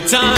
smile.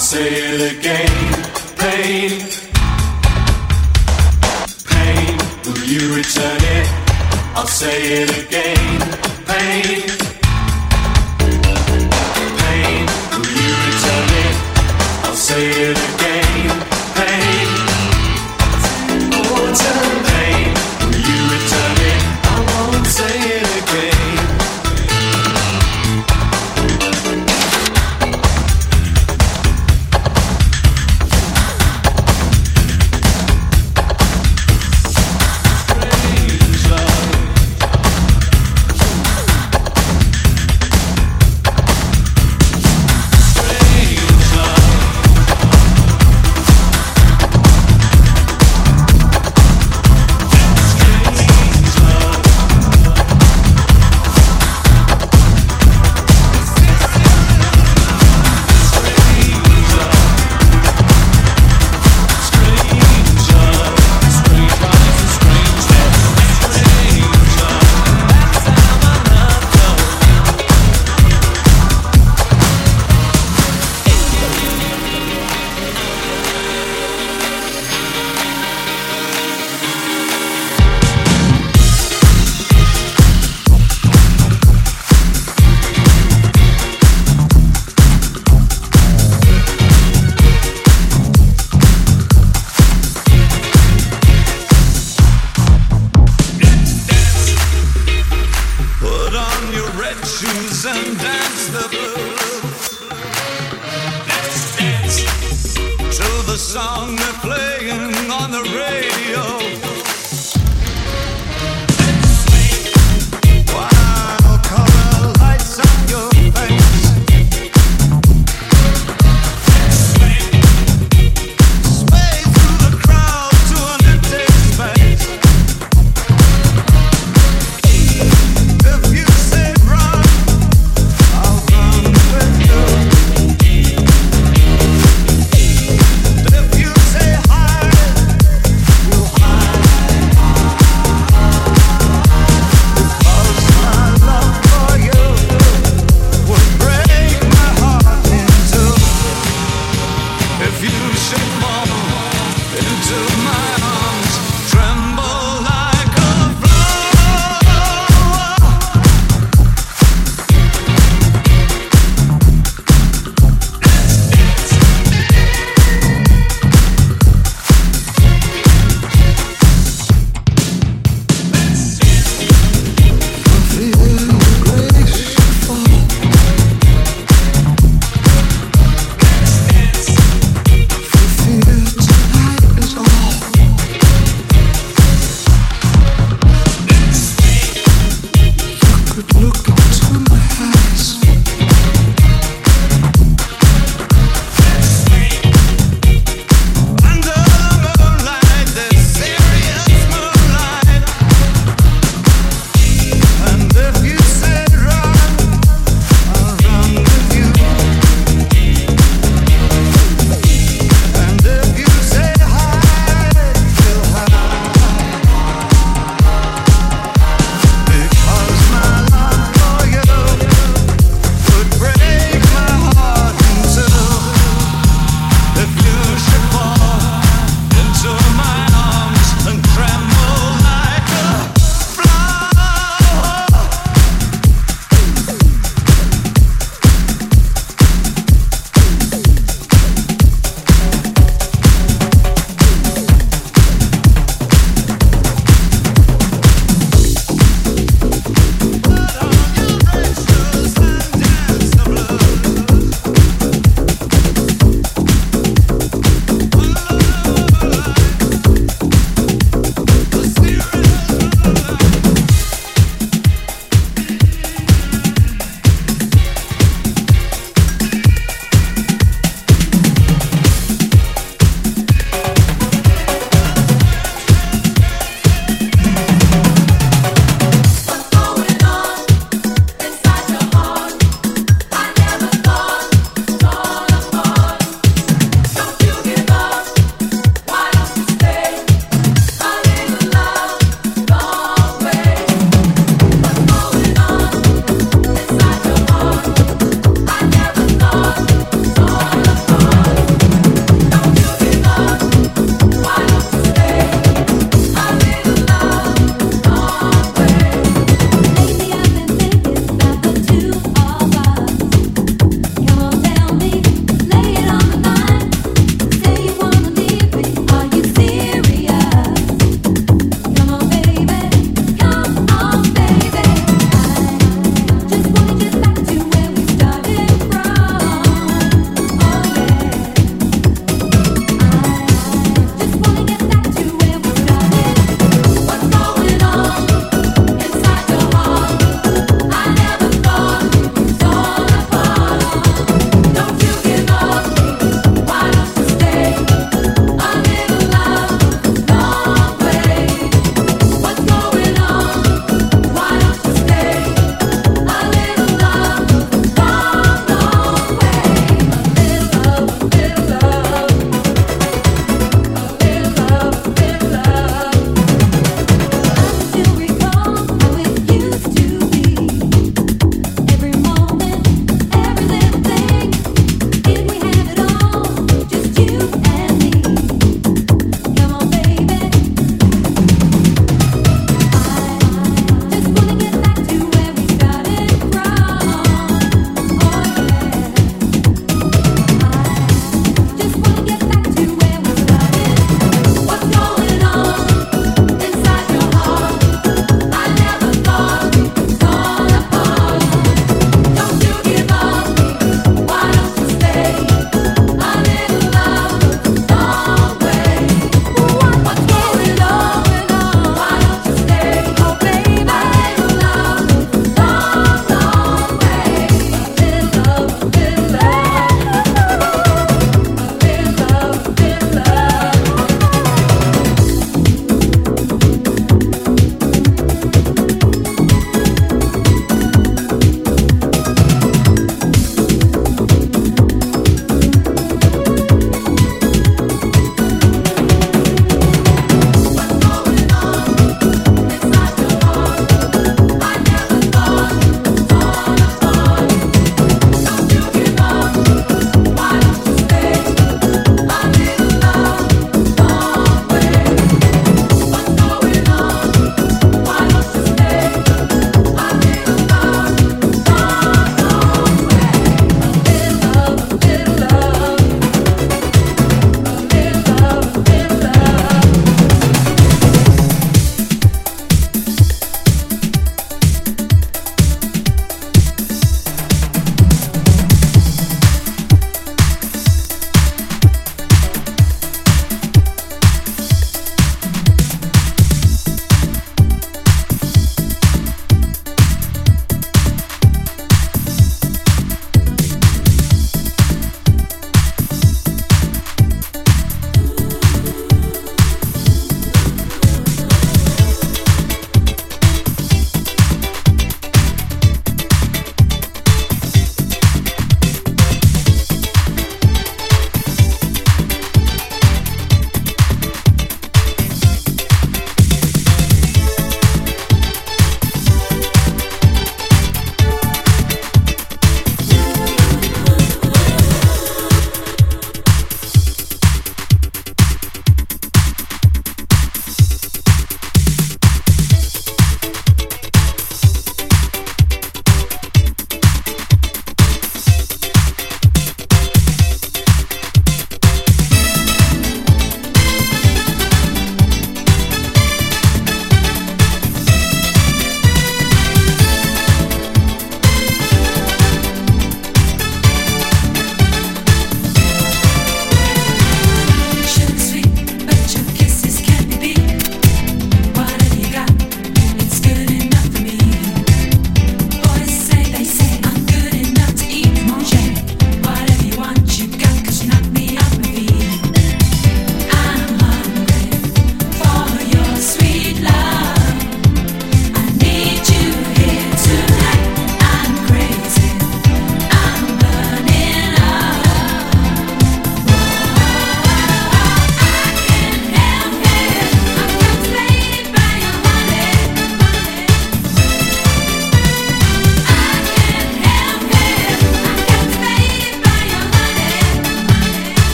say it again. Pain, pain, will you return it? I'll say it again. Pain. song they're playing on the radio.